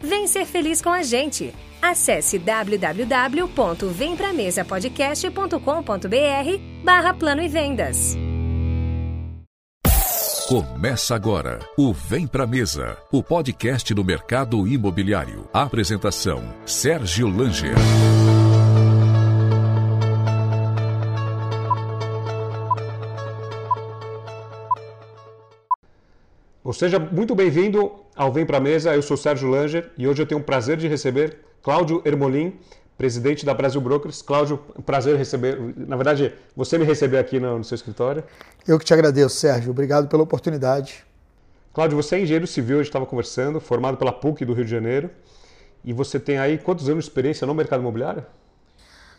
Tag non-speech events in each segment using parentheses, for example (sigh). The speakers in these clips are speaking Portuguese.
Vem ser feliz com a gente. Acesse www.vempramesapodcast.com.br barra Plano e Vendas. Começa agora o Vem Pra Mesa, o podcast do mercado imobiliário. Apresentação: Sérgio Langer. Ou seja, muito bem-vindo ao Vem Pra Mesa. Eu sou Sérgio Langer e hoje eu tenho o prazer de receber Cláudio Ermolim, presidente da Brasil Brokers. Cláudio, prazer receber. Na verdade, você me recebeu aqui no, no seu escritório. Eu que te agradeço, Sérgio. Obrigado pela oportunidade. Cláudio, você é engenheiro civil, a gente estava conversando, formado pela PUC do Rio de Janeiro. E você tem aí quantos anos de experiência no mercado imobiliário?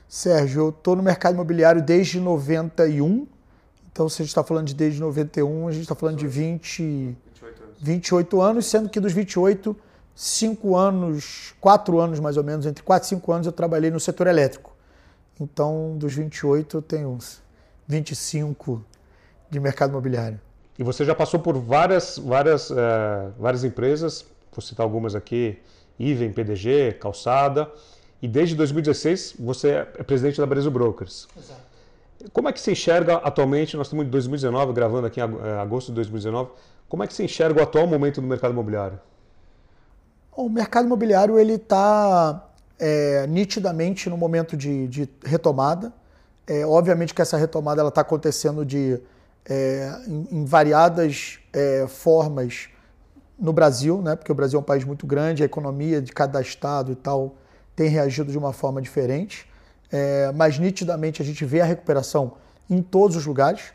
Sérgio, eu estou no mercado imobiliário desde 91. Então, se a gente está falando de desde 91, a gente está falando de 20, 28 anos, sendo que dos 28, 5 anos, 4 anos mais ou menos, entre 4 e 5 anos eu trabalhei no setor elétrico. Então, dos 28, eu tenho uns 25 de mercado imobiliário. E você já passou por várias, várias, uh, várias empresas, vou citar algumas aqui, Iven, PDG, Calçada, e desde 2016 você é presidente da Brasil Brokers. Exato. Como é que se enxerga atualmente, nós estamos em 2019, gravando aqui em eh, agosto de 2019, como é que se enxerga o atual momento do mercado imobiliário? O mercado imobiliário ele está é, nitidamente no momento de, de retomada. É, obviamente que essa retomada está acontecendo de, é, em, em, variadas é, formas no Brasil, né? porque o Brasil é um país muito grande, a economia de cada estado e tal tem reagido de uma forma diferente. É, mas nitidamente a gente vê a recuperação em todos os lugares.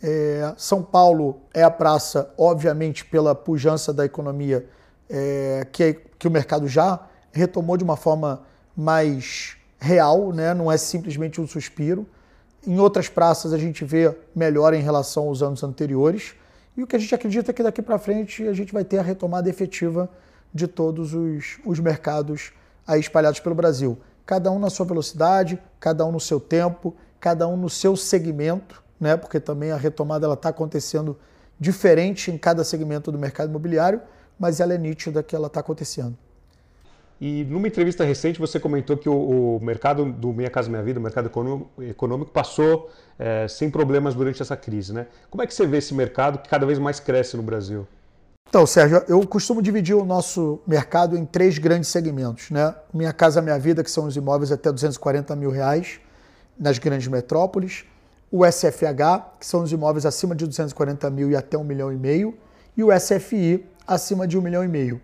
É, São Paulo é a praça, obviamente, pela pujança da economia, é, que, que o mercado já retomou de uma forma mais real, né? não é simplesmente um suspiro. Em outras praças a gente vê melhor em relação aos anos anteriores. E o que a gente acredita é que daqui para frente a gente vai ter a retomada efetiva de todos os, os mercados aí espalhados pelo Brasil. Cada um na sua velocidade, cada um no seu tempo, cada um no seu segmento né? porque também a retomada está acontecendo diferente em cada segmento do mercado imobiliário, mas ela é nítida que ela está acontecendo. E numa entrevista recente você comentou que o, o, mercado do Minha Casa Minha Vida, o mercado econômico, econômico passou é, sem problemas durante essa crise. Né? Como é que você vê esse mercado que cada vez mais cresce no Brasil? Então, Sérgio, eu costumo dividir o nosso mercado em três grandes segmentos. Né? Minha Casa Minha Vida, que são os imóveis até 240 mil reais nas grandes metrópoles o SFH, que são os imóveis acima de 240 mil e até 1 milhão e meio, e o SFI, acima de 1 milhão e meio.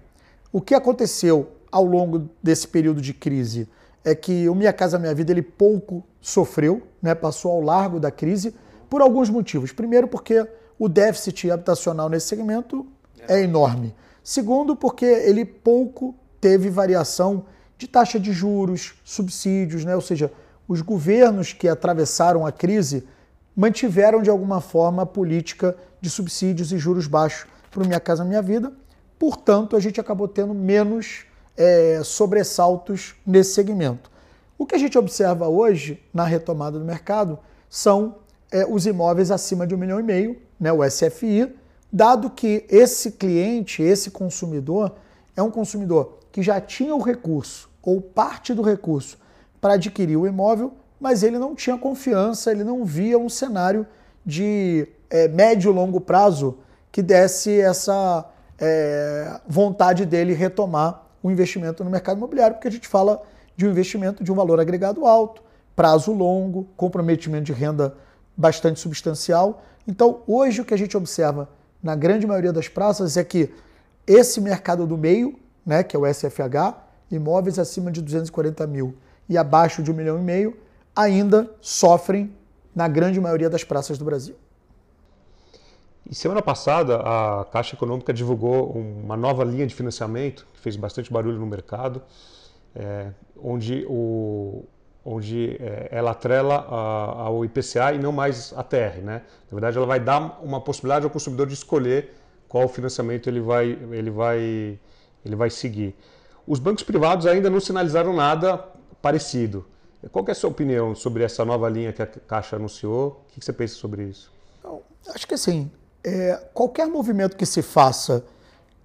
O que aconteceu ao longo desse período de crise é que o Minha Casa Minha Vida ele pouco sofreu, né, passou ao largo da crise, por alguns motivos. Primeiro, porque o déficit habitacional nesse segmento é enorme. Segundo, porque ele pouco teve variação de taxa de juros, subsídios, né? ou seja, os governos que atravessaram a crise mantiveram de alguma forma a política de subsídios e juros baixos para o Minha Casa Minha Vida. Portanto, a gente acabou tendo menos é, sobressaltos nesse segmento. O que a gente observa hoje na retomada do mercado são é, os imóveis acima de um milhão e meio, né, o SFI, dado que esse cliente, esse consumidor, é um consumidor que já tinha o recurso ou parte do recurso para adquirir o imóvel, mas ele não tinha confiança, ele não via um cenário de é, médio e longo prazo que desse essa é, vontade dele retomar o investimento no mercado imobiliário, porque a gente fala de um investimento de um valor agregado alto, prazo longo, comprometimento de renda bastante substancial. Então, hoje o que a gente observa na grande maioria das praças é que esse mercado do meio, né, que é o SFH, imóveis acima de 240 mil e abaixo de um milhão e meio, ainda sofrem na grande maioria das praças do Brasil. E semana passada, a Caixa Econômica divulgou uma nova linha de financiamento, que fez bastante barulho no mercado, é, onde, o, onde é, ela atrela ao IPCA e não mais a TR. Né? Na verdade, ela vai dar uma possibilidade ao consumidor de escolher qual financiamento ele vai, ele vai, ele vai seguir. Os bancos privados ainda não sinalizaram nada parecido. Qual é a sua opinião sobre essa nova linha que a Caixa anunciou? O que você pensa sobre isso? Acho que assim, é, qualquer movimento que se faça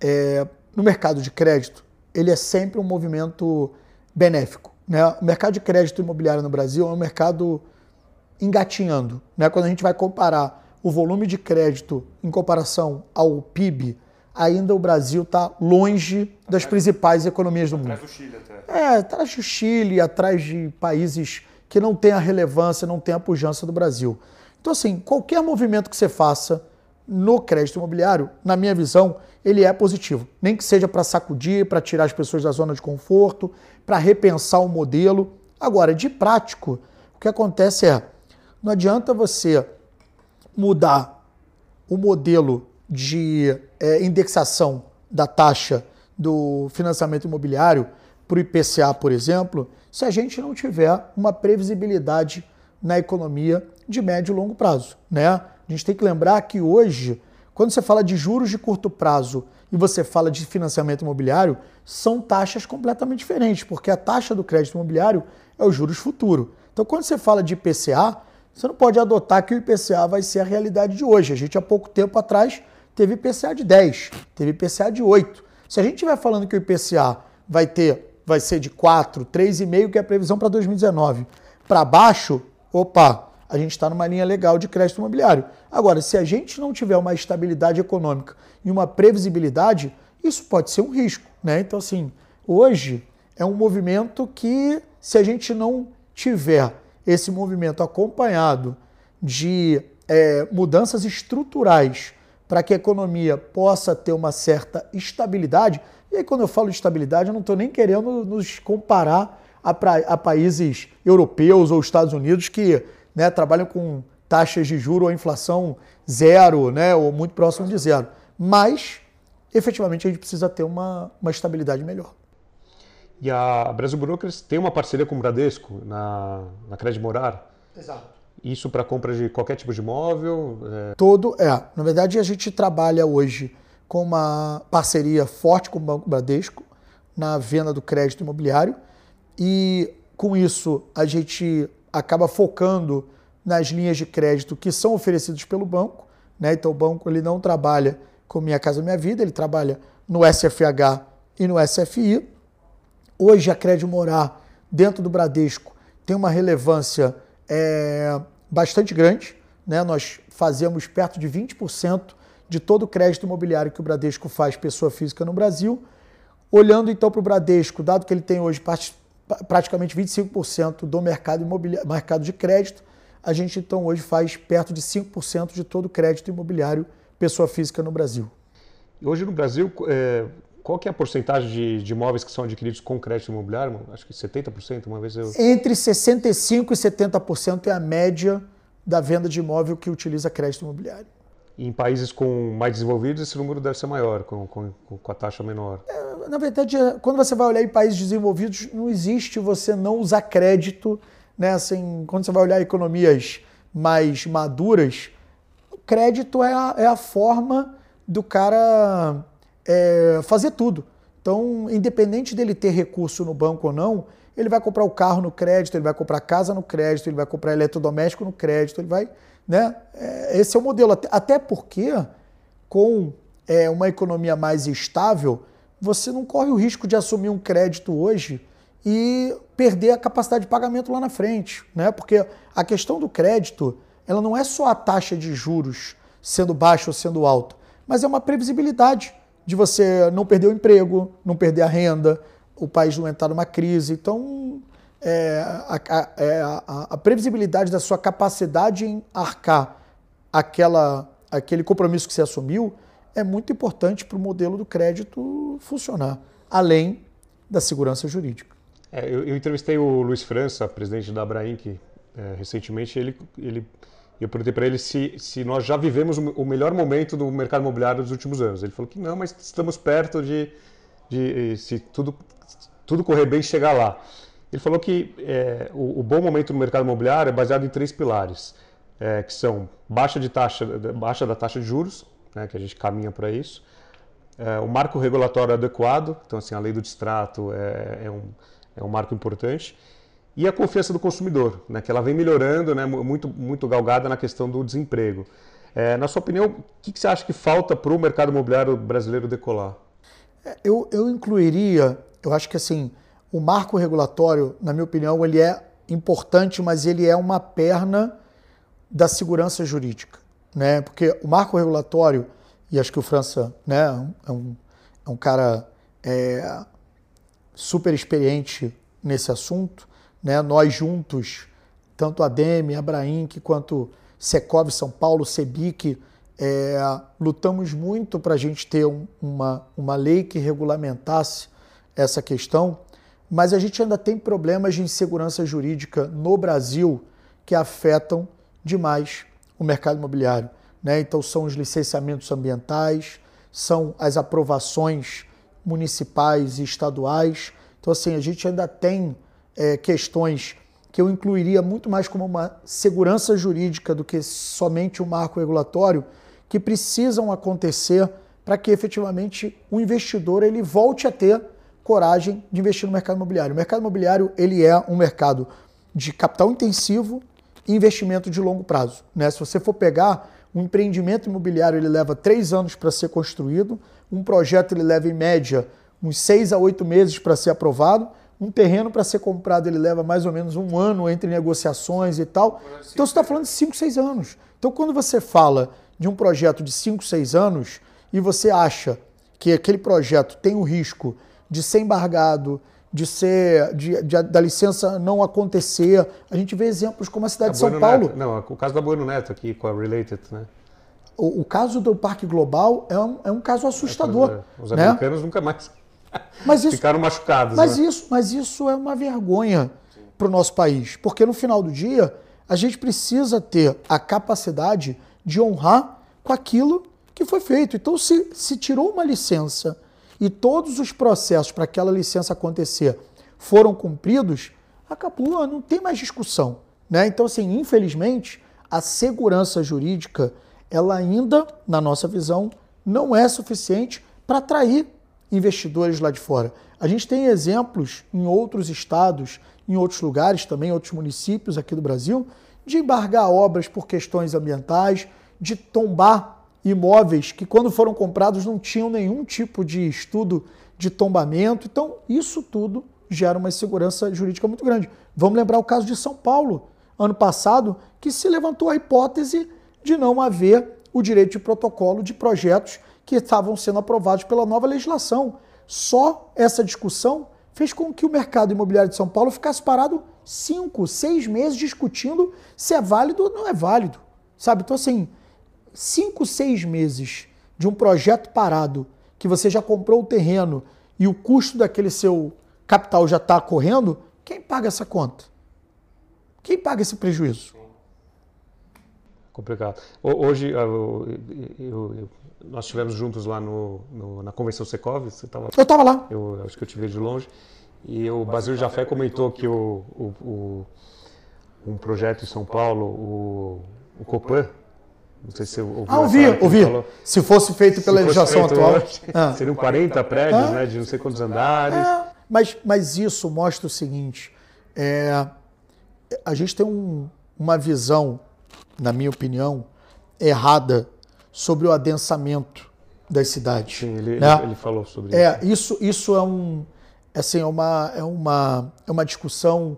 é, no mercado de crédito, ele é sempre um movimento benéfico. Né? O mercado de crédito imobiliário no Brasil é um mercado engatinhando. Né? Quando a gente vai comparar o volume de crédito em comparação ao PIB, ainda o Brasil está longe das principais economias do mundo. Atrás do Chile até. É, atrás do Chile, atrás de países que não têm a relevância, não têm a pujança do Brasil. Então, assim, qualquer movimento que você faça no crédito imobiliário, na minha visão, ele é positivo. Nem que seja para sacudir, para tirar as pessoas da zona de conforto, para repensar o modelo. Agora, de prático, o que acontece é, não adianta você mudar o modelo de é, indexação da taxa do financiamento imobiliário para o IPCA, por exemplo, se a gente não tiver uma previsibilidade na economia de médio e longo prazo. Né? A gente tem que lembrar que hoje, quando você fala de juros de curto prazo e você fala de financiamento imobiliário, são taxas completamente diferentes, porque a taxa do crédito imobiliário é o juros futuro. Então, quando você fala de IPCA, você não pode adotar que o IPCA vai ser a realidade de hoje. A gente, há pouco tempo atrás, teve IPCA de 10, teve IPCA de 8. Se a gente estiver falando que o IPCA vai ter, vai ser de 4, 3,5, que é a previsão para 2019, para baixo, opa, a gente está numa linha legal de crédito imobiliário. Agora, se a gente não tiver uma estabilidade econômica e uma previsibilidade, isso pode ser um risco. Né? Então, assim, hoje é um movimento que, se a gente não tiver esse movimento acompanhado de é, mudanças estruturais para que a economia possa ter uma certa estabilidade. E aí, quando eu falo de estabilidade, eu não estou nem querendo nos comparar a, pra, a, países europeus ou Estados Unidos que né, trabalham com taxas de juro ou inflação zero, né, ou muito próximo de zero. Mas, efetivamente, a gente precisa ter uma, uma estabilidade melhor. E a Brasil Brokers tem uma parceria com o Bradesco na, na Crédito Morar? Exato. Isso para compra de qualquer tipo de imóvel? É... Todo, é. Na verdade, a gente trabalha hoje com uma parceria forte com o Banco Bradesco na venda do crédito imobiliário e com isso a gente acaba focando nas linhas de crédito que são oferecidas pelo banco. Né? Então o banco ele não trabalha com Minha Casa Minha Vida, ele trabalha no SFH e no SFI. Hoje a Crédito Morar dentro do Bradesco tem uma relevância é bastante grande. Né? Nós fazemos perto de 20% de todo o crédito imobiliário que o Bradesco faz pessoa física no Brasil. Olhando então para o Bradesco, dado que ele tem hoje praticamente 25% do mercado, imobiliário, mercado de crédito, a gente então hoje faz perto de 5% de todo o crédito imobiliário pessoa física no Brasil. Hoje no Brasil, é, qual que é a porcentagem de, de, imóveis que são adquiridos com crédito imobiliário? Acho que 70%, uma vez eu... Entre 65% e 70% é a média da venda de imóvel que utiliza crédito imobiliário. E em países com mais desenvolvidos, esse número deve ser maior, com, com, com a taxa menor. É, na verdade, quando você vai olhar em países desenvolvidos, não existe você não usar crédito. Né? Assim, quando você vai olhar economias mais maduras, o crédito é a, é a forma do cara é, fazer tudo. Então, independente dele ter recurso no banco ou não, ele vai comprar o carro no crédito, ele vai comprar casa no crédito, ele vai comprar eletrodoméstico no crédito, ele vai. Né? É, esse é o modelo. Até porque, com é, uma economia mais estável, você não corre o risco de assumir um crédito hoje e perder a capacidade de pagamento lá na frente. Né? Porque a questão do crédito ela não é só a taxa de juros sendo baixa ou sendo alta, mas é uma previsibilidade de você não perder o emprego, não perder a renda, o país não entrar numa crise. Então, é, a, a, é, a, a, previsibilidade da sua capacidade em arcar aquela, aquele compromisso que você assumiu é muito importante para o modelo do crédito funcionar, além da segurança jurídica. É, eu, eu, entrevistei o Luiz França, presidente da Abrainc, é, recentemente. Ele, ele, eu perguntei para ele se, se nós já vivemos o melhor momento do mercado imobiliário dos últimos anos. Ele falou que não, mas estamos perto de, de se tudo, tudo correr bem, chegar lá. Ele falou que é, o, o, bom momento no mercado imobiliário é baseado em três pilares, é, que são baixa, de taxa, baixa da taxa de juros, né, que a gente caminha para isso, é, o marco regulatório adequado, então assim, a lei do distrato é, é, um, é um marco importante, e a confiança do consumidor, né, que ela vem melhorando, né, muito, muito galgada na questão do desemprego. É, na sua opinião, o que, que você acha que falta para o mercado imobiliário brasileiro decolar? É, eu, eu incluiria, eu acho que assim, o marco regulatório, na minha opinião, ele é importante, mas ele é uma perna da segurança jurídica, né? Porque o marco regulatório e acho que o França né, é, um, é um cara é, super experiente nesse assunto. Né? Nós juntos, tanto a DEME, a quanto Secov São Paulo, Sebic, é, lutamos muito para a gente ter um, uma, uma lei que regulamentasse essa questão, mas a gente ainda tem problemas de insegurança jurídica no Brasil que afetam demais o mercado imobiliário. Né? Então, são os licenciamentos ambientais, são as aprovações municipais e estaduais. Então, assim, a gente ainda tem é, questões que eu incluiria muito mais como uma segurança jurídica do que somente um marco regulatório, que precisam acontecer para que efetivamente o investidor ele volte a ter coragem de investir no mercado imobiliário. O mercado imobiliário ele é um mercado de capital intensivo e investimento de longo prazo. Né? Se você for pegar um empreendimento imobiliário ele leva três anos para ser construído, um projeto ele leva em média uns seis a oito meses para ser aprovado, um terreno para ser comprado ele leva mais ou menos um ano entre negociações e tal. Então você está falando de cinco, seis anos. Então quando você fala de um projeto de cinco, seis anos e você acha que aquele projeto tem o risco de ser embargado, de ser de, de, da licença não acontecer. A gente vê exemplos como a cidade a de São bueno Paulo. Neto. Não, o caso da Bueno Neto aqui com a Related, né? O, o caso do Parque Global é um, é um caso assustador. É, os né? americanos nunca mais mas isso, ficaram machucados. Mas, né? isso, mas isso é uma vergonha para o nosso país, porque no final do dia a gente precisa ter a capacidade de honrar com aquilo que foi feito. Então, se, se tirou uma licença e todos os processos para aquela licença acontecer foram cumpridos, acabou, não tem mais discussão. Né? Então, assim, infelizmente, a segurança jurídica, ela ainda, na nossa visão, não é suficiente para atrair investidores lá de fora. A gente tem exemplos em outros estados, em outros lugares também, outros municípios aqui do Brasil, de embargar obras por questões ambientais, de tombar imóveis que, quando foram comprados, não tinham nenhum tipo de estudo de tombamento. Então, isso tudo gera uma insegurança jurídica muito grande. Vamos lembrar o caso de São Paulo, ano passado, que se levantou a hipótese de não haver o direito de protocolo de projetos que estavam sendo aprovados pela nova legislação. Só essa discussão fez com que o mercado imobiliário de São Paulo ficasse parado cinco, seis meses discutindo se é válido ou não é válido. Sabe? Então, assim, cinco, seis meses de um projeto parado, que você já comprou o terreno e o custo daquele seu capital já está correndo, quem paga essa conta? Quem paga esse prejuízo? Complicado. Hoje, eu, eu, eu, nós estivemos juntos lá no, no, na Convenção Secov. Você tava, eu estava lá. Eu acho que eu te vi de longe. E o Basílio Jafé comentou que o, o, o, um projeto em São Paulo, o, o Copan, não sei se você ouviu. Ah, ouvi, ouvi. Se fosse feito pela legislação atual. Hoje, ah. Seriam 40 prédios, ah. né, de não sei quantos andares. É, mas, mas isso mostra o seguinte: é, a gente tem um, uma visão, na minha opinião, errada sobre o adensamento das cidades. Sim, ele, né? ele, falou sobre é, isso. Isso é, um, assim, é, uma, é, uma, é uma discussão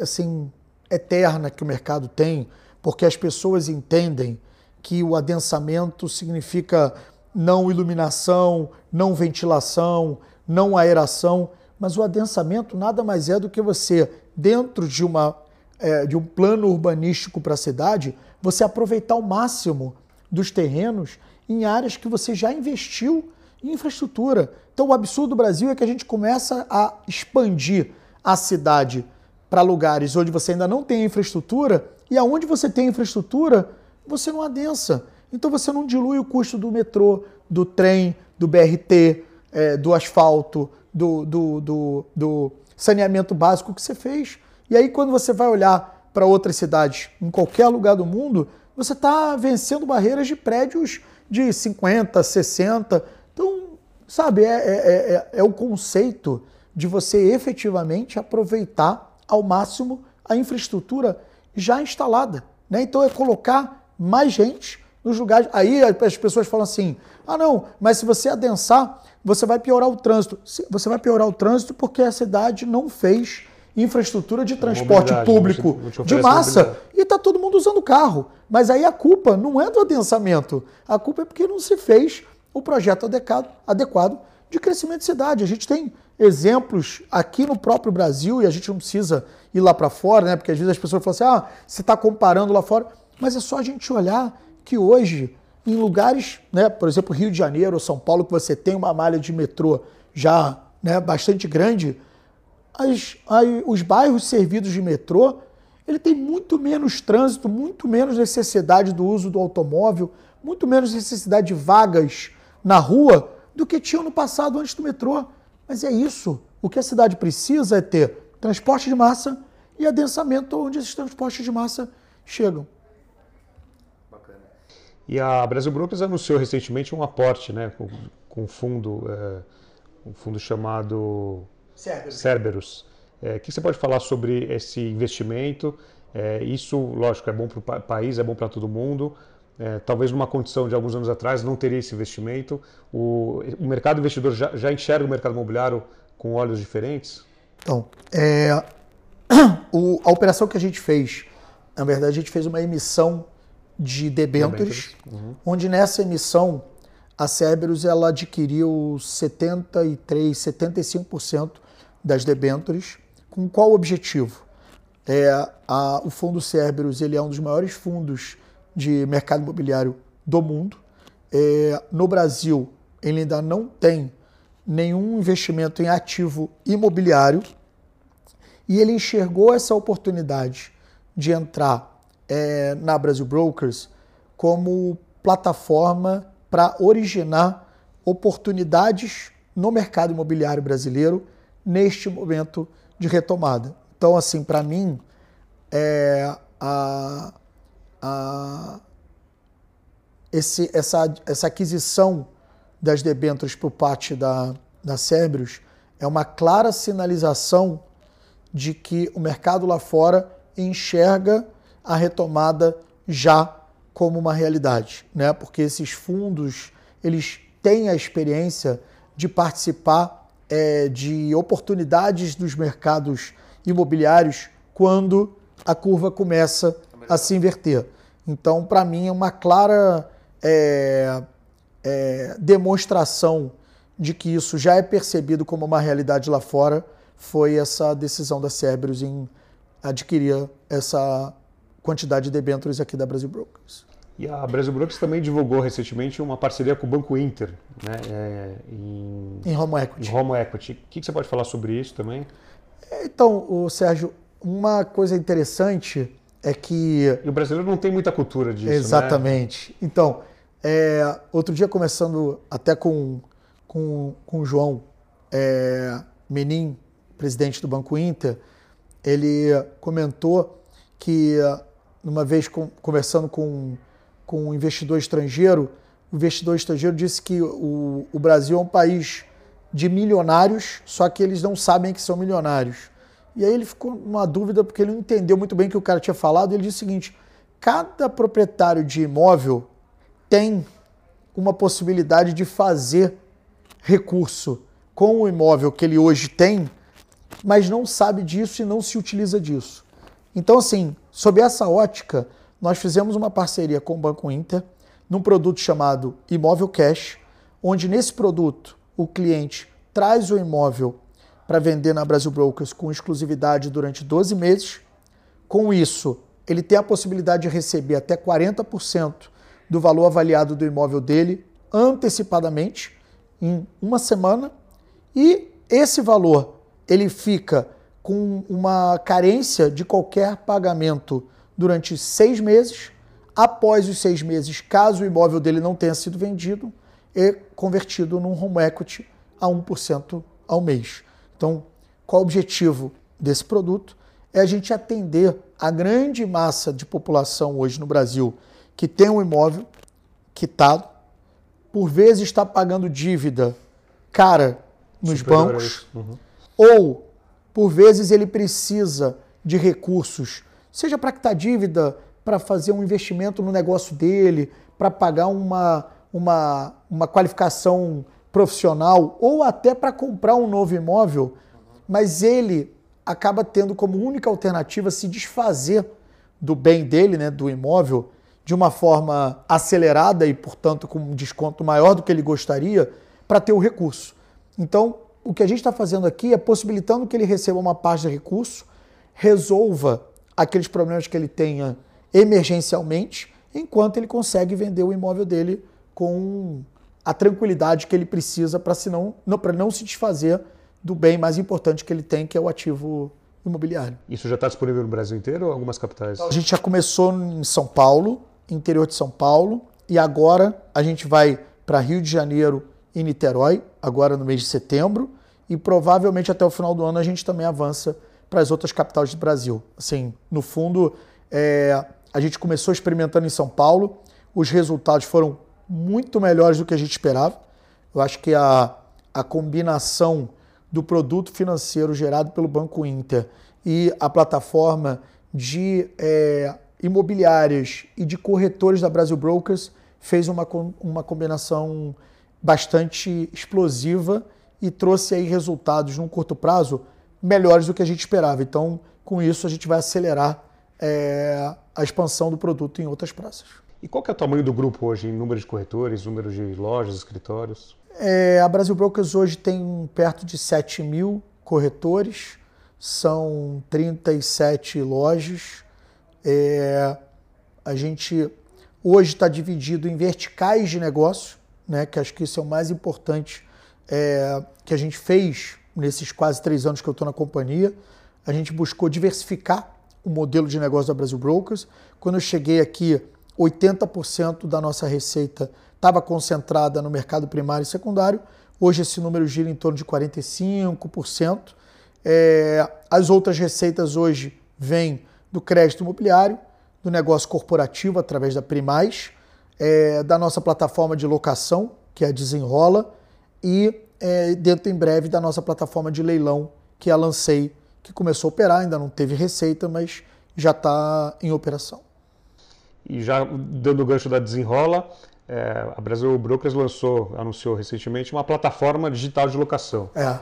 assim, eterna que o mercado tem, porque as pessoas entendem que o adensamento significa não iluminação, não ventilação, não aeração, Mas o adensamento nada mais é do que você, dentro de, uma, é, de um plano urbanístico para a cidade, você aproveitar o máximo dos terrenos em áreas que você já investiu em infraestrutura. Então, o absurdo do Brasil é que a gente começa a expandir a cidade para lugares onde você ainda não tem infraestrutura e aonde você tem infraestrutura, você não adensa. Então, você não dilui o custo do metrô, do trem, do BRT, é, do asfalto, do, do, do, do saneamento básico que você fez. E aí, quando você vai olhar para outras cidades, em qualquer lugar do mundo, você está vencendo barreiras de prédios de 50, 60. Então, sabe, é, é, é, é o conceito de você efetivamente aproveitar ao máximo a infraestrutura já instalada. Né? Então, é colocar mais gente nos lugares. Aí as pessoas falam assim: ah, não, mas se você adensar, você vai piorar o trânsito. Você vai piorar o trânsito porque a cidade não fez infraestrutura de transporte público te de massa e está todo mundo usando carro. Mas aí a culpa não é do adensamento, a culpa é porque não se fez o projeto adequado, adequado de crescimento de cidade. A gente tem exemplos aqui no próprio Brasil e a gente não precisa ir lá para fora, né? Porque às vezes as pessoas falam assim: ah, você está comparando lá fora. Mas é só a gente olhar que hoje, em lugares, né, por exemplo, Rio de Janeiro ou São Paulo, que você tem uma malha de metrô já né, bastante grande, as, as, os bairros servidos de metrô, ele tem muito menos trânsito, muito menos necessidade do uso do automóvel, muito menos necessidade de vagas na rua do que tinham no passado antes do metrô. Mas é isso. O que a cidade precisa é ter transporte de massa e adensamento onde esses transportes de massa chegam. Bacana. E a Brasil Brokers anunciou recentemente um aporte né, com, com fundo, é, um fundo chamado Cerberus. Cerberus. É, o que você pode falar sobre esse investimento? É, isso, lógico, é bom para o país, é bom para todo mundo. É, talvez numa condição de alguns anos atrás não teria esse investimento. O, o mercado investidor já, já, enxerga o mercado imobiliário com olhos diferentes? Então, é, (coughs) o, a operação que a gente fez, na verdade, a gente fez uma emissão de debêntures, uhum. onde nessa emissão a Cerberus ela adquiriu 73, 75% das debêntures. Com qual objetivo? É, a, o Fundo Cerberus ele é um dos maiores fundos de mercado imobiliário do mundo. É, no Brasil, ele ainda não tem nenhum investimento em ativo imobiliário e ele enxergou essa oportunidade de entrar é, na Brasil Brokers como plataforma para originar oportunidades no mercado imobiliário brasileiro neste momento de retomada. Então, assim, para mim, é, a, a, esse, essa, essa aquisição das debêntures por parte da, da Cerberus é uma clara sinalização de que o mercado lá fora enxerga a retomada já como uma realidade, né? Porque esses fundos eles têm a experiência de participar é, de oportunidades dos mercados imobiliários quando a curva começa a se inverter. Então, para mim, é uma clara é, é, demonstração de que isso já é percebido como uma realidade lá fora, foi essa decisão da Cerberus em adquirir essa quantidade de debêntures aqui da Brasil Brokers. E a Brasil Brokers também divulgou recentemente uma parceria com o Banco Inter, né, é, em, em Home Equity. Em Home Equity. O que você pode falar sobre isso também? Então, o Sérgio, uma coisa interessante é que. E o brasileiro não tem muita cultura disso. Né? Exatamente. Né? Então, é, outro dia, começando até com, com, com o João é, Menin, presidente do Banco Inter, ele comentou que, uma vez com, conversando com com um investidor estrangeiro, o investidor estrangeiro disse que o, o Brasil é um país de milionários, só que eles não sabem que são milionários. E aí ele ficou numa dúvida porque ele não entendeu muito bem o que o cara tinha falado. Ele disse o seguinte: cada proprietário de imóvel tem uma possibilidade de fazer recurso com o imóvel que ele hoje tem, mas não sabe disso e não se utiliza disso. Então, assim, sob essa ótica, nós fizemos uma parceria com o Banco Inter num produto chamado Imóvel Cash, onde nesse produto o cliente traz o imóvel para vender na Brasil Brokers com exclusividade durante 12 meses. Com isso, ele tem a possibilidade de receber até 40% do valor avaliado do imóvel dele antecipadamente em uma semana e esse valor ele fica com uma carência de qualquer pagamento durante seis meses. Após os seis meses, caso o imóvel dele não tenha sido vendido, é convertido num home equity a 1% ao mês. Então, qual o objetivo desse produto? É a gente atender a grande massa de população hoje no Brasil que tem um imóvel quitado, por vezes está pagando dívida cara nos Superior bancos, uhum. ou por vezes ele precisa de recursos, seja para quitar dívida, para fazer um investimento no negócio dele, para pagar uma, uma, uma qualificação profissional ou até para comprar um novo imóvel, mas ele acaba tendo como única alternativa se desfazer do bem dele, né, do imóvel, de uma forma acelerada e, portanto, com um desconto maior do que ele gostaria, para ter o recurso. Então, o que a gente está fazendo aqui é possibilitando que ele receba uma parte de recurso, resolva aqueles problemas que ele tenha emergencialmente, enquanto ele consegue vender o imóvel dele com a tranquilidade que ele precisa para não, não, não se desfazer do bem mais importante que ele tem, que é o ativo imobiliário. Isso já está disponível no Brasil inteiro ou algumas capitais? A gente já começou em São Paulo, interior de São Paulo, e agora a gente vai para Rio de Janeiro e Niterói, agora no mês de setembro, e provavelmente até o final do ano a gente também avança para as outras capitais do Brasil. Assim, no fundo, é, a gente começou experimentando em São Paulo, os resultados foram muito melhores do que a gente esperava. Eu acho que a, a combinação do produto financeiro gerado pelo Banco Inter e a plataforma de é, imobiliárias e de corretores da Brasil Brokers fez uma, uma combinação bastante explosiva e trouxe aí resultados num curto prazo melhores do que a gente esperava. Então, com isso, a gente vai acelerar é, a expansão do produto em outras praças. E qual é o tamanho do grupo hoje em número de corretores, número de lojas, escritórios? É, a Brasil Brokers hoje tem perto de 7 mil corretores, são 37 lojas. É, a gente hoje está dividido em verticais de negócio, né, que acho que isso é o mais importante é, que a gente fez nesses quase três anos que eu estou na companhia. A gente buscou diversificar o modelo de negócio da Brasil Brokers. Quando eu cheguei aqui, 80% da nossa receita estava concentrada no mercado primário e secundário. Hoje esse número gira em torno de 45%. É, as outras receitas hoje vêm do crédito imobiliário, do negócio corporativo através da Primais, é, da nossa plataforma de locação, que é a Desenrola, e é, dentro em breve da nossa plataforma de leilão, que é a Lancei, que começou a operar, ainda não teve receita, mas já está em operação. E já dando o gancho da Desenrola, é, a Brasil Brokers lançou, anunciou recentemente, uma plataforma digital de locação. É.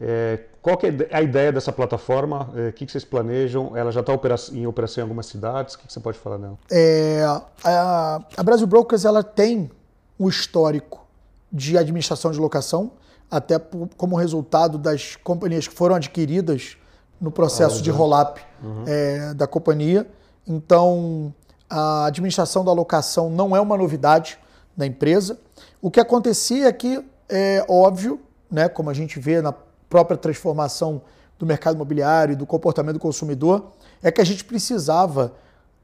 É, qual é a ideia dessa plataforma? É, o que, vocês planejam? Ela já está em operação em algumas cidades? O que, você pode falar dela? É, a, a Brasil Brokers ela tem um histórico de administração de locação, até por, como resultado das companhias que foram adquiridas no processo ah, de roll-up uhum. é, da companhia. Então, a administração da locação não é uma novidade da empresa. O que acontecia é que, é óbvio, né, como a gente vê na própria transformação do mercado imobiliário e do comportamento do consumidor, é que a gente precisava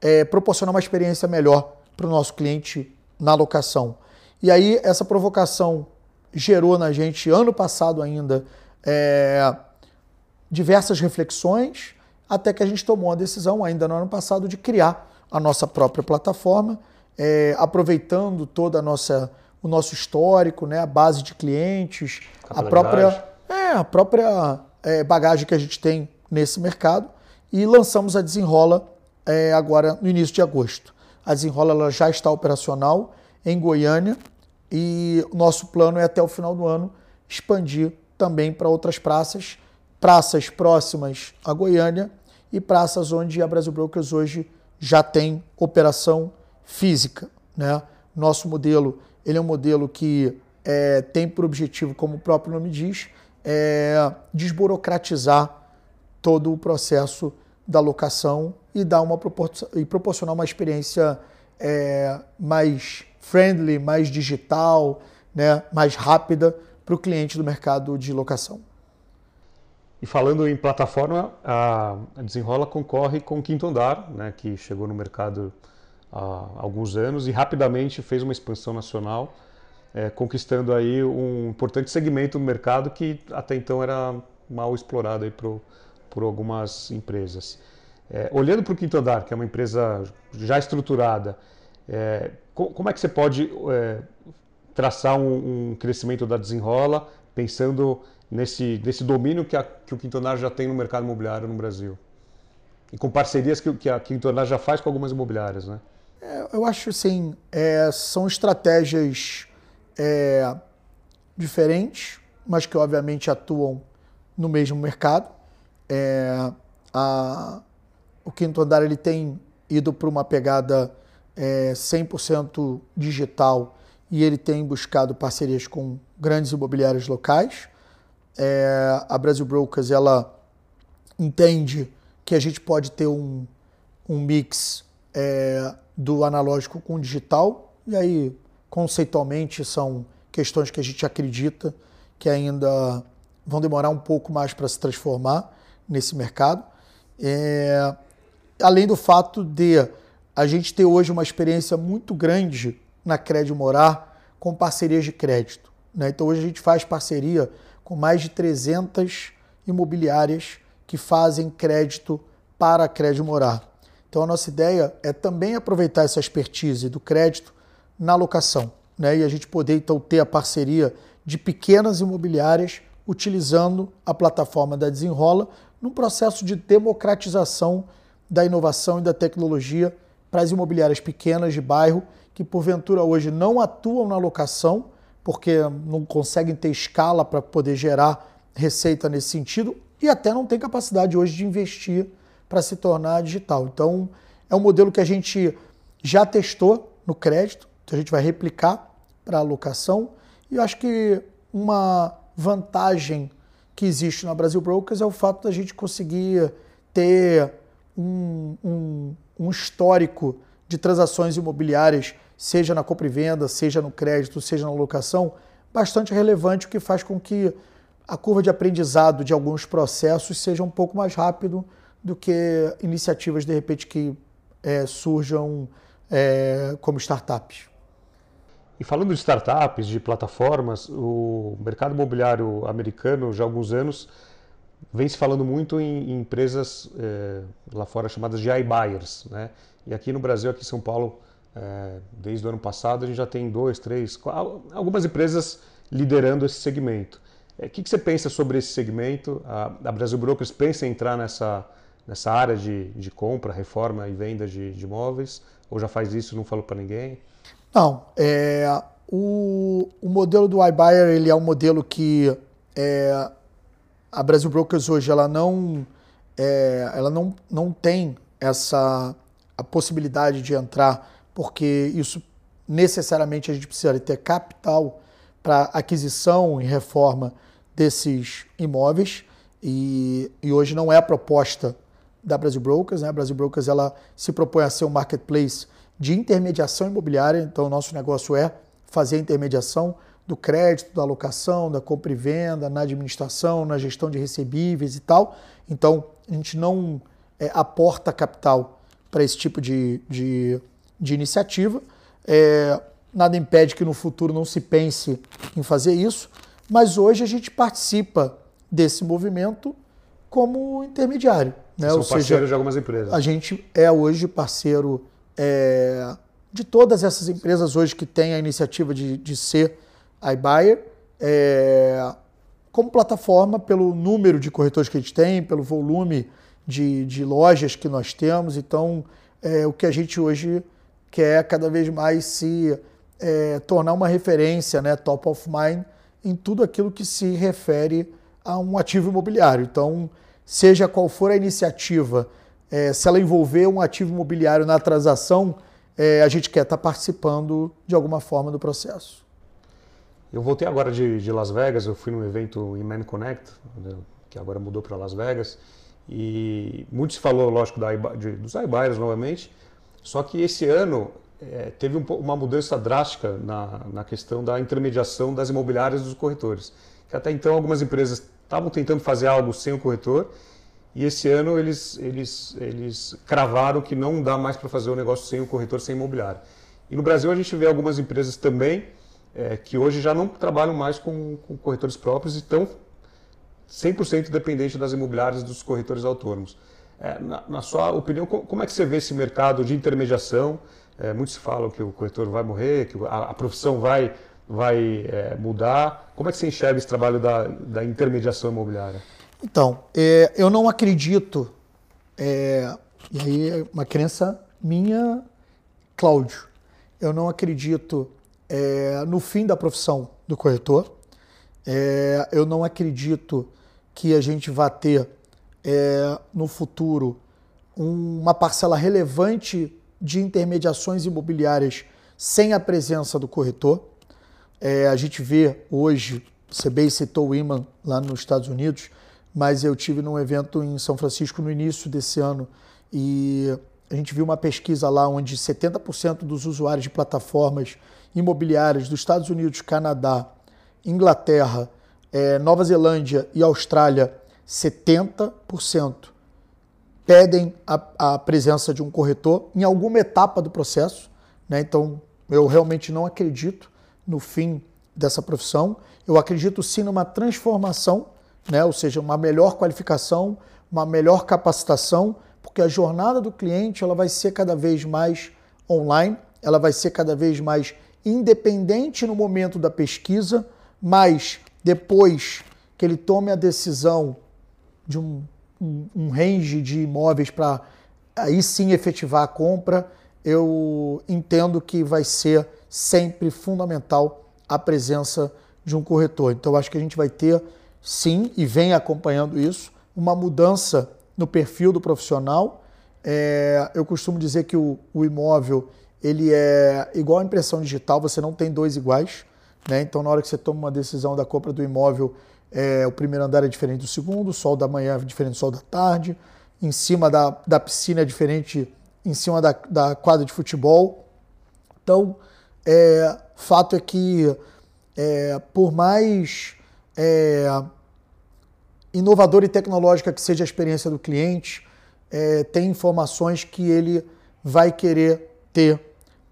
é, proporcionar uma experiência melhor para o nosso cliente na locação. E aí, essa provocação gerou na gente, ano passado ainda, é, diversas reflexões, até que a gente tomou a decisão, ainda no ano passado, de criar a nossa própria plataforma, é, aproveitando toda a nossa o nosso histórico, né, a base de clientes, a própria é, a própria é, bagagem que a gente tem nesse mercado e lançamos a Desenrola é, agora no início de agosto. A Desenrola já está operacional em Goiânia e nosso plano é até o final do ano expandir também para outras praças, praças próximas a Goiânia e praças onde a Brasil Brokers hoje já tem operação física. Né? Nosso modelo ele é um modelo que é, tem por objetivo, como o próprio nome diz, é, desburocratizar todo o processo da locação e dar uma e proporcionar uma experiência é, mais friendly, mais digital, né, mais rápida para o cliente do mercado de locação. E falando em plataforma, a Desenrola concorre com o Quinto Andar, né, que chegou no mercado há alguns anos e rapidamente fez uma expansão nacional, é, conquistando aí um importante segmento do mercado que até então era mal explorado aí por, por algumas empresas. É, olhando para o Quinto Andar, que é uma empresa já estruturada, é, como é que você pode é, traçar um, um, crescimento da Desenrola pensando nesse, nesse domínio que, a, que o Quinto Andar já tem no mercado imobiliário no Brasil? E com parcerias que, que a Quinto Andar já faz com algumas imobiliárias, né? É, eu acho assim, é, são estratégias é, diferentes, mas que obviamente atuam no mesmo mercado. É, a, o Quinto Andar ele tem ido para uma pegada é, 100% digital e ele tem buscado parcerias com grandes imobiliários locais. É, a Brasil Brokers ela entende que a gente pode ter um, um mix é, do analógico com o digital, e aí conceitualmente são questões que a gente acredita que ainda vão demorar um pouco mais para se transformar nesse mercado. É, além do fato de a gente ter hoje uma experiência muito grande na Crédito Morar com parcerias de crédito. Né? Então hoje a gente faz parceria com mais de 300 imobiliárias que fazem crédito para a Crédito Morar. Então a nossa ideia é também aproveitar essa expertise do crédito na locação, né? E a gente poder então ter a parceria de pequenas imobiliárias utilizando a plataforma da Desenrola num processo de democratização da inovação e da tecnologia para as imobiliárias pequenas de bairro que porventura hoje não atuam na locação porque não conseguem ter escala para poder gerar receita nesse sentido e até não tem capacidade hoje de investir para se tornar digital. Então, é um modelo que a gente já testou no crédito, então a gente vai replicar para a alocação. E eu acho que uma vantagem que existe na Brasil Brokers é o fato da gente conseguir ter um, um, um histórico de transações imobiliárias, seja na compra e venda, seja no crédito, seja na locação, bastante relevante, o que faz com que a curva de aprendizado de alguns processos seja um pouco mais rápido do que iniciativas, de repente, que é, surjam é, como startups. E falando de startups, de plataformas, o mercado imobiliário americano já há alguns anos vem se falando muito em, em empresas é, lá fora chamadas de iBuyers. Né? E aqui no Brasil, aqui em São Paulo, é, desde o ano passado, a gente já tem dois, três, quatro, algumas empresas liderando esse segmento. O é, que, que, você pensa sobre esse segmento? A, a Brasil Brokers pensa em entrar nessa, nessa área de, de compra, reforma e venda de, de imóveis? Ou já faz isso não falou para ninguém? Não. É, o, o modelo do iBuyer ele é um modelo que é, a Brasil Brokers hoje ela não, é, ela não, não tem essa a possibilidade de entrar, porque isso necessariamente a gente precisa ter capital para aquisição e reforma desses imóveis. E, e hoje não é a proposta da Brasil Brokers. Né? A Brasil Brokers ela se propõe a ser um marketplace de intermediação imobiliária, então o nosso negócio é fazer a intermediação do crédito, da alocação, da compra e venda, na administração, na gestão de recebíveis e tal. Então a gente não é, aporta capital para esse tipo de, de, de iniciativa. É, nada impede que no futuro não se pense em fazer isso, mas hoje a gente participa desse movimento como intermediário. Né? São Ou parceiros de algumas empresas. A gente é hoje parceiro é, de todas essas empresas hoje que têm a iniciativa de, de ser iBuyer, é, como plataforma, pelo número de corretores que a gente tem, pelo volume de, de lojas que nós temos. Então, é, o que a gente hoje quer cada vez mais se é, tornar uma referência, né, top of mind, em tudo aquilo que se refere a um ativo imobiliário. Então, seja qual for a iniciativa, é, se ela envolver um ativo imobiliário na transação, é, a gente quer estar participando de alguma forma do processo. Eu voltei agora de, de Las Vegas, eu fui num evento em Man Connect, né, que agora mudou para Las Vegas, e muito se falou, lógico, da, de, dos iBuyers novamente, só que esse ano é, teve um, uma mudança drástica na, na questão da intermediação das imobiliárias dos corretores. Que até então algumas empresas estavam tentando fazer algo sem o corretor, e esse ano eles, eles, eles cravaram que não dá mais para fazer o negócio sem o corretor, sem imobiliário. E no Brasil a gente vê algumas empresas também é, que hoje já não trabalham mais com, com corretores próprios e estão 100% dependentes das imobiliárias dos corretores autônomos. É, na, na, sua opinião, como é que você vê esse mercado de intermediação? É, muitos falam que o corretor vai morrer, que a, a profissão vai, vai é, mudar. Como é que você enxerga esse trabalho da, da intermediação imobiliária? Então, é, eu não acredito, é, e aí é uma crença minha, Cláudio, eu não acredito é, no fim da profissão do corretor. É, eu não acredito que a gente vá ter é, no futuro um, uma parcela relevante de intermediações imobiliárias sem a presença do corretor. É, a gente vê hoje, você bem citou o Iman lá nos Estados Unidos, mas eu tive num evento em São Francisco no início desse ano e a gente viu uma pesquisa lá onde 70% dos usuários de plataformas imobiliárias dos Estados Unidos, Canadá, Inglaterra, é, Nova Zelândia e Austrália, 70% pedem a, a, presença de um corretor em alguma etapa do processo. Né? Então, eu realmente não acredito no fim dessa profissão. Eu acredito sim numa transformação, né? ou seja, uma melhor qualificação, uma melhor capacitação, porque a jornada do cliente ela vai ser cada vez mais online, ela vai ser cada vez mais independente no momento da pesquisa, mas depois que ele tome a decisão de um, um, um range de imóveis para aí sim efetivar a compra, eu entendo que vai ser sempre fundamental a presença de um corretor. Então, acho que a gente vai ter, sim, e vem acompanhando isso, uma mudança no perfil do profissional. É, eu costumo dizer que o, o imóvel ele é igual a impressão digital, você não tem dois iguais. Né? Então, na hora que você toma uma decisão da compra do imóvel, é, o primeiro andar é diferente do segundo, o sol da manhã é diferente do sol da tarde, em cima da, da piscina é diferente em cima da, da quadra de futebol. Então, é, fato é que, é, por mais é, inovadora e tecnológica que seja a experiência do cliente, é, tem informações que ele vai querer ter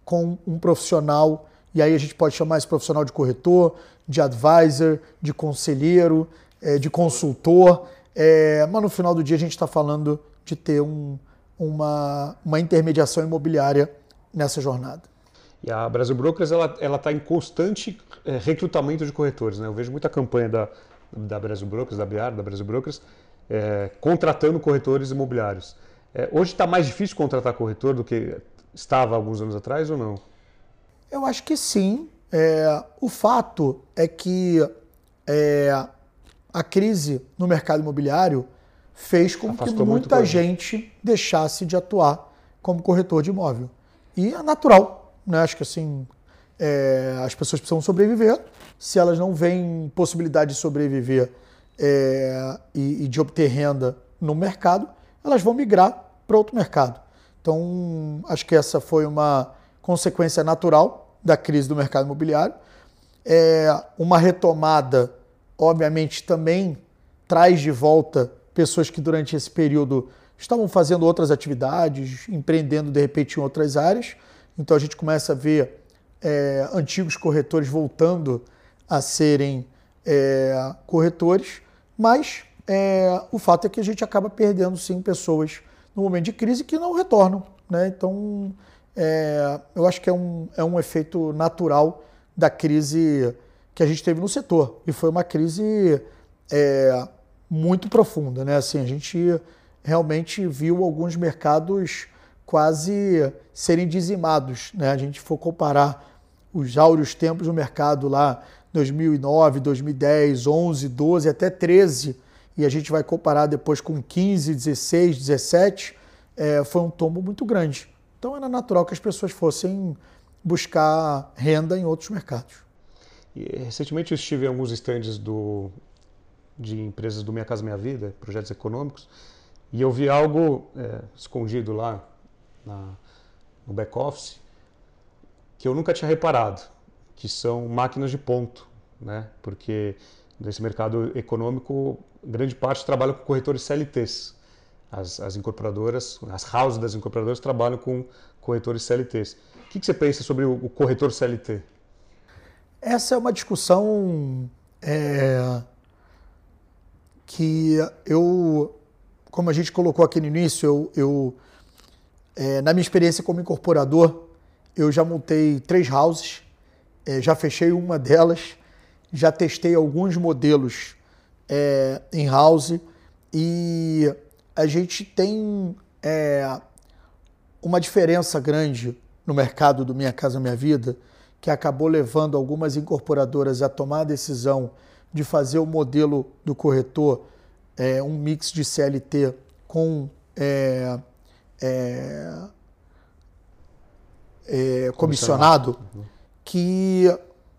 com um profissional, e aí a gente pode chamar esse profissional de corretor, de advisor, de conselheiro, é, de consultor, é, mas no final do dia a gente está falando de ter um, uma, uma intermediação imobiliária nessa jornada. E a Brasil Brokers ela está em constante é, recrutamento de corretores. Né? Eu vejo muita campanha da, da Brasil Brokers, da BR, da Brasil Brokers, é, contratando corretores imobiliários. É, hoje está mais difícil contratar corretor do que estava alguns anos atrás ou não? Eu acho que sim. É, o fato é que é, a crise no mercado imobiliário fez com Afastou que muita gente deixasse de atuar como corretor de imóvel. E é natural, né? Acho que assim, é, as pessoas precisam sobreviver. Se elas não veem possibilidade de sobreviver é, e, e de obter renda no mercado, elas vão migrar para outro mercado. Então, acho que essa foi uma consequência natural da crise do mercado imobiliário. É, uma retomada, obviamente, também traz de volta pessoas que durante esse período estavam fazendo outras atividades, empreendendo de repente em outras áreas. Então a gente começa a ver é, antigos corretores voltando a serem é, corretores, mas é, o fato é que a gente acaba perdendo sim pessoas no momento de crise que não retornam. Né? Então, é, eu acho que é um, é um efeito natural da crise que a gente teve no setor. E foi uma crise é, muito profunda. Né? Assim, a gente realmente viu alguns mercados quase serem dizimados. Né? A gente for comparar os áureos tempos do mercado lá, 2009, 2010, 11, 12, até 13, e a gente vai comparar depois com 15, 16, 17, é, foi um tombo muito grande. Então era natural que as pessoas fossem buscar renda em outros mercados. E, recentemente eu estive em alguns estandes do, de empresas do Minha Casa Minha Vida, projetos econômicos, e eu vi algo é, escondido lá na, no back-office que eu nunca tinha reparado, que são máquinas de ponto, né? porque nesse mercado econômico, grande parte trabalha com corretores CLTs. As, as incorporadoras, as houses das incorporadoras trabalham com corretores CLTs. O que, que você pensa sobre o, o, corretor CLT? Essa é uma discussão é, que eu, como a gente colocou aqui no início, eu, eu é, na minha experiência como incorporador, eu já montei três houses, é, já fechei uma delas, já testei alguns modelos é, em house. E a gente tem é, uma diferença grande no mercado do Minha Casa Minha Vida, que acabou levando algumas incorporadoras a tomar a decisão de fazer o modelo do corretor é, um mix de CLT com é, é, é, comissionado, que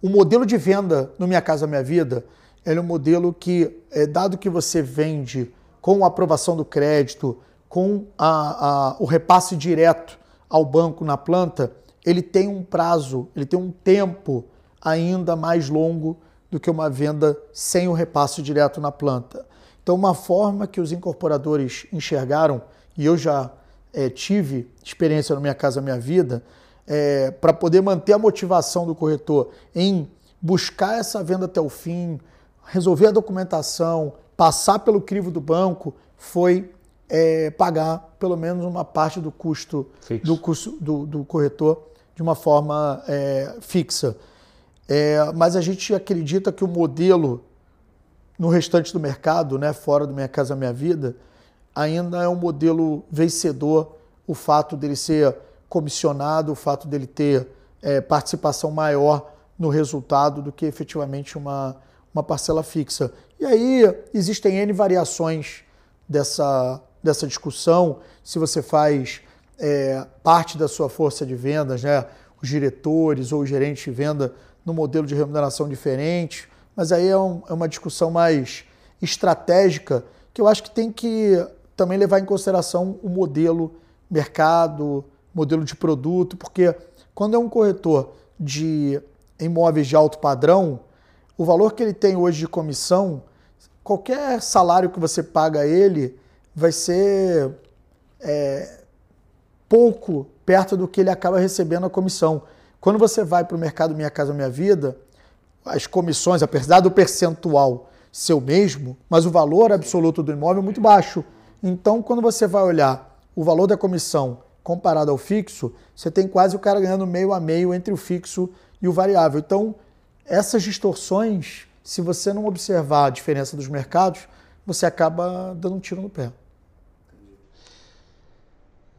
o modelo de venda no Minha Casa Minha Vida é um modelo que, é, dado que você vende com a aprovação do crédito, com a, a, o repasse direto ao banco na planta, ele tem um prazo, ele tem um tempo ainda mais longo do que uma venda sem o repasse direto na planta. Então, uma forma que os incorporadores enxergaram, e eu já é, tive experiência no Minha Casa Minha Vida, é, para poder manter a motivação do corretor em buscar essa venda até o fim, resolver a documentação, passar pelo crivo do banco, foi é, pagar pelo menos uma parte do custo do custo do, do, corretor de uma forma é, fixa. É, mas a gente acredita que o modelo no restante do mercado, né, fora do Minha Casa Minha Vida, ainda é um modelo vencedor o fato dele ser comissionado, o fato dele ter é, participação maior no resultado do que efetivamente uma, uma parcela fixa. E aí existem N variações dessa, dessa discussão, se você faz é, parte da sua força de vendas, né, os diretores ou o gerente de venda no modelo de remuneração diferente, mas aí é, um, é uma discussão mais estratégica que eu acho que tem que também levar em consideração o modelo mercado, modelo de produto, porque quando é um corretor de imóveis de alto padrão, o valor que ele tem hoje de comissão, qualquer salário que você paga a ele vai ser é, pouco perto do que ele acaba recebendo a comissão. Quando você vai para o mercado Minha Casa Minha Vida, as comissões, apesar do percentual ser o mesmo, mas o valor absoluto do imóvel é muito baixo. Então, quando você vai olhar o valor da comissão comparado ao fixo, você tem quase o cara ganhando meio a meio entre o fixo e o variável. Então, essas distorções, se você não observar a diferença dos mercados, você acaba dando um tiro no pé.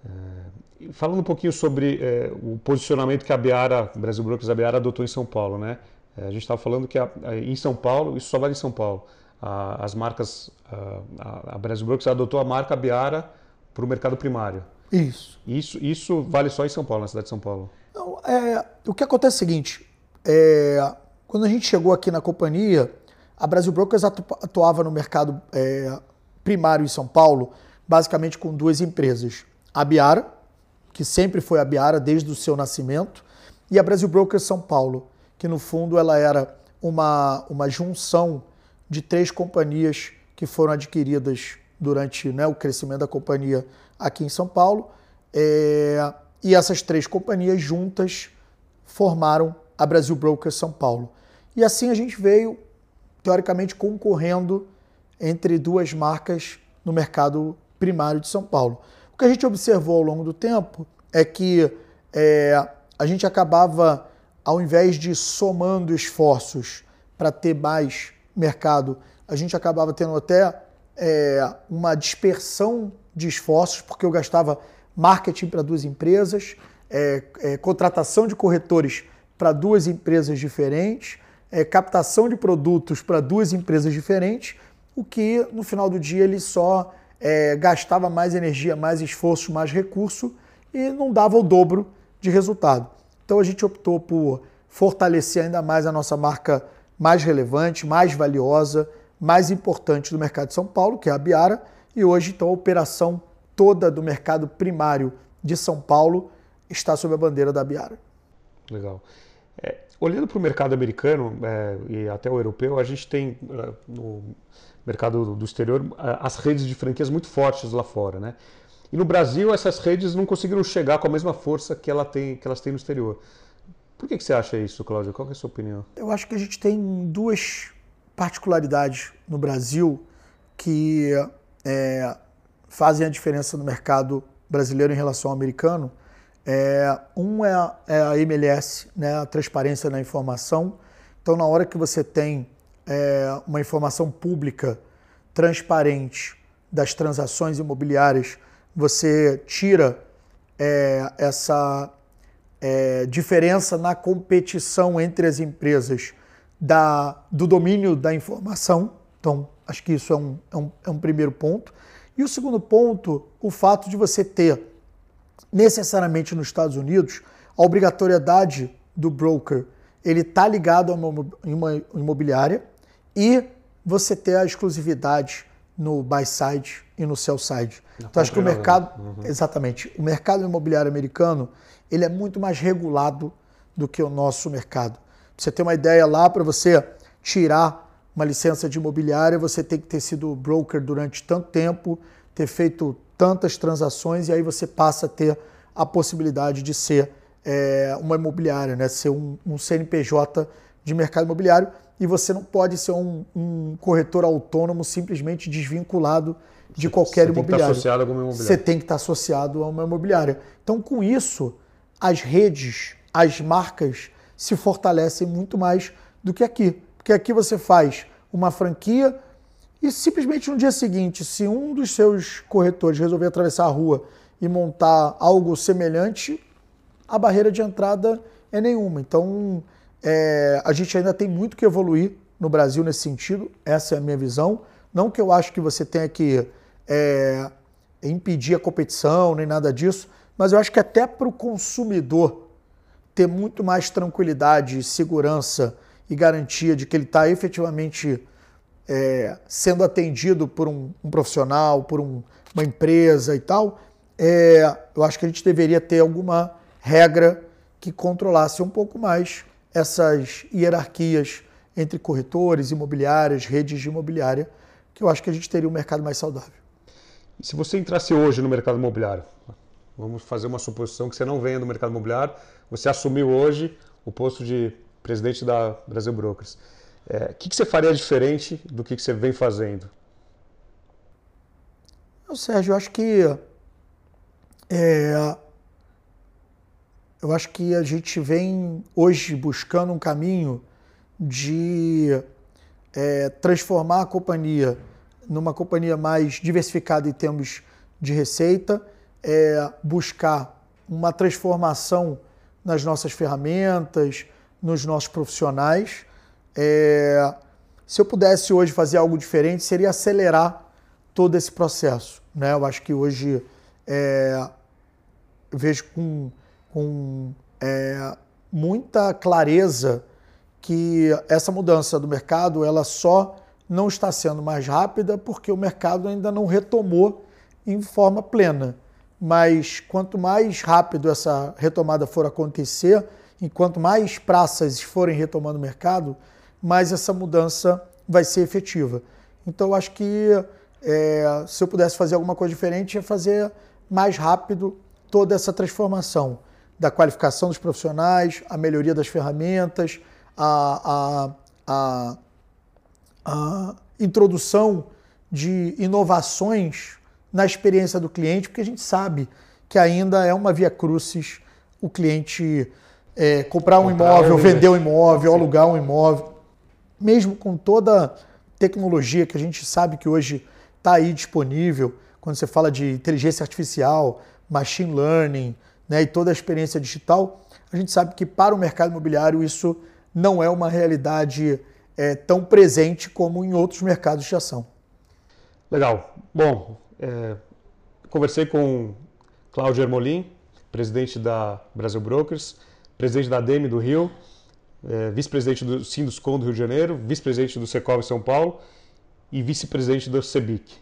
É, falando um pouquinho sobre é, o posicionamento que a Biara, Brasil Brokers, a Biara adotou em São Paulo, né? É, a gente estava falando que a, em São Paulo, isso só vale em São Paulo, a, as marcas, a, a Brasil Brokers adotou a marca Biara para o mercado primário. Isso. Isso, isso vale só em São Paulo, na cidade de São Paulo? Não, é, o que acontece é o seguinte: é, quando a gente chegou aqui na companhia, a Brasil Brokers atuava no mercado é, primário em São Paulo, basicamente com duas empresas. A Biara, que sempre foi a Biara desde o seu nascimento, e a Brasil Brokers São Paulo, que no fundo ela era uma, uma junção de três companhias que foram adquiridas durante né, o crescimento da companhia aqui em São Paulo. É, e essas três companhias juntas formaram a Brasil Brokers São Paulo. E assim a gente veio, teoricamente, concorrendo entre duas marcas no mercado primário de São Paulo. O que a gente observou ao longo do tempo é que é, a gente acabava, ao invés de somando esforços para ter mais mercado, a gente acabava tendo até é, uma dispersão de esforços, porque eu gastava marketing para duas empresas, é, é, contratação de corretores para duas empresas diferentes, é, captação de produtos para duas empresas diferentes, o que no final do dia ele só é, gastava mais energia, mais esforço, mais recurso e não dava o dobro de resultado. Então a gente optou por fortalecer ainda mais a nossa marca mais relevante, mais valiosa, mais importante do mercado de São Paulo, que é a Biara, e hoje então a operação toda do mercado primário de São Paulo está sob a bandeira da Biara. Legal. É, olhando para o mercado americano é, e até o europeu, a gente tem é, no mercado do exterior as redes de franquias muito fortes lá fora, né? E no Brasil essas redes não conseguiram chegar com a mesma força que, ela tem, que elas têm no exterior. Por que, que você acha isso, Cláudio? Qual é a sua opinião? Eu acho que a gente tem duas particularidades no Brasil que é, fazem a diferença no mercado brasileiro em relação ao americano. É, um é a, é a, MLS, né, a transparência na informação. Então, na hora que você tem é, uma informação pública transparente das transações imobiliárias, você tira é, essa é, diferença na competição entre as empresas da, do domínio da informação. Então, acho que isso é um, é um, é um primeiro ponto. E o segundo ponto, o fato de você ter necessariamente nos Estados Unidos a obrigatoriedade do broker ele está ligado a uma imobiliária e você ter a exclusividade no buy side e no sell side. então acho que o mercado, uhum. exatamente, o mercado imobiliário americano ele é muito mais regulado do que o nosso mercado. Pra você ter uma ideia lá, para você tirar uma licença de imobiliária, você tem que ter sido broker durante tanto tempo, ter feito tantas transações, e aí você passa a ter a possibilidade de ser é, uma imobiliária, né? ser um, um, CNPJ de mercado imobiliário, e você não pode ser um, um corretor autônomo simplesmente desvinculado de qualquer você imobiliário. Tem que estar associado a alguma imobiliária. Você tem que estar associado a uma imobiliária. Então, com isso, as redes, as marcas se fortalecem muito mais do que aqui. Porque aqui você faz uma franquia e simplesmente no dia seguinte, se um dos seus corretores resolver atravessar a rua e montar algo semelhante, a barreira de entrada é nenhuma. Então, é, a gente ainda tem muito que evoluir no Brasil nesse sentido, essa é a minha visão. Não que eu acho que você tenha que é, impedir a competição, nem nada disso, mas eu acho que até para o consumidor ter muito mais tranquilidade, segurança e garantia de que ele está efetivamente é, sendo atendido por um, um profissional, por um, uma empresa e tal, é, eu acho que a gente deveria ter alguma regra que controlasse um pouco mais essas hierarquias entre corretores, imobiliárias, redes de imobiliária, que eu acho que a gente teria um mercado mais saudável. Se você entrasse hoje no mercado imobiliário, Vamos fazer uma suposição que você não venha do mercado imobiliário, você assumiu hoje o posto de presidente da Brasil Brokers. É, o que, que, você faria diferente do que, que você vem fazendo? Sérgio, eu acho que é, eu acho que a gente vem hoje buscando um caminho de é, transformar a companhia numa companhia mais diversificada em termos de receita é buscar uma transformação nas nossas ferramentas, nos nossos profissionais. É, se eu pudesse hoje fazer algo diferente, seria acelerar todo esse processo. Né? Eu acho que hoje é, vejo com, com é, muita clareza que essa mudança do mercado ela só não está sendo mais rápida porque o mercado ainda não retomou em forma plena mas quanto mais rápido essa retomada for acontecer, e quanto mais praças forem retomando o mercado, mais essa mudança vai ser efetiva. Então, eu acho que é, se eu pudesse fazer alguma coisa diferente, é fazer mais rápido toda essa transformação da qualificação dos profissionais, a melhoria das ferramentas, a, a, a, a introdução de inovações na experiência do cliente, porque a gente sabe que ainda é uma via crucis o cliente é, comprar um imóvel, vender um imóvel, alugar um imóvel, mesmo com toda tecnologia que a gente sabe que hoje está aí disponível, quando você fala de inteligência artificial, machine learning né, e toda a experiência digital, a gente sabe que para o mercado imobiliário isso não é uma realidade é, tão presente como em outros mercados de ação. Legal. Bom, é, conversei com Cláudio Ermolim, presidente da Brasil Brokers, presidente da ADEME do Rio, é, vice-presidente do Sinduscom do Rio de Janeiro, vice-presidente do Secov São Paulo e vice-presidente do CEBIC.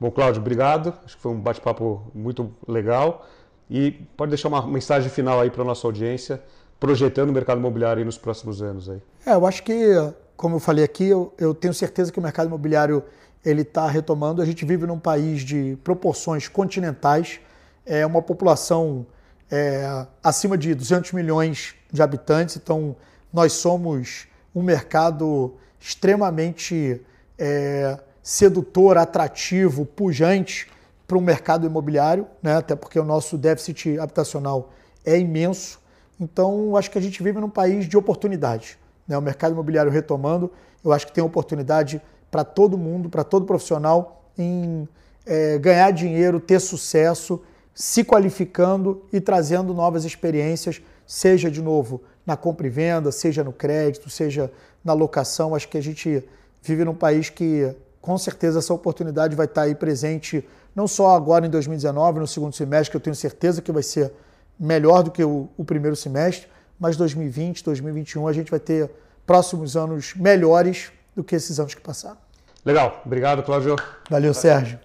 Bom, Cláudio, obrigado. Acho que foi um bate-papo muito legal. E pode deixar uma mensagem final aí para a nossa audiência, projetando o mercado imobiliário nos próximos anos aí. É, eu acho que, como eu falei aqui, eu, eu tenho certeza que o mercado imobiliário ele está retomando. A gente vive num país de proporções continentais, é uma população é, acima de 200 milhões de habitantes, então nós somos um mercado extremamente é, sedutor, atrativo, pujante para o mercado imobiliário, né? até porque o nosso déficit habitacional é imenso. Então, acho que a gente vive num país de oportunidade. Né? O mercado imobiliário retomando, eu acho que tem oportunidade para todo mundo, para todo profissional, em é, ganhar dinheiro, ter sucesso, se qualificando e trazendo novas experiências, seja de novo na compra e venda, seja no crédito, seja na locação. Acho que a gente vive num país que com certeza essa oportunidade vai estar aí presente, não só agora em 2019, no segundo semestre, que eu tenho certeza que vai ser melhor do que o, o primeiro semestre, mas 2020, 2021 a gente vai ter próximos anos melhores do que esses anos que passaram. Legal, obrigado, Cláudio. Valeu, Sérgio.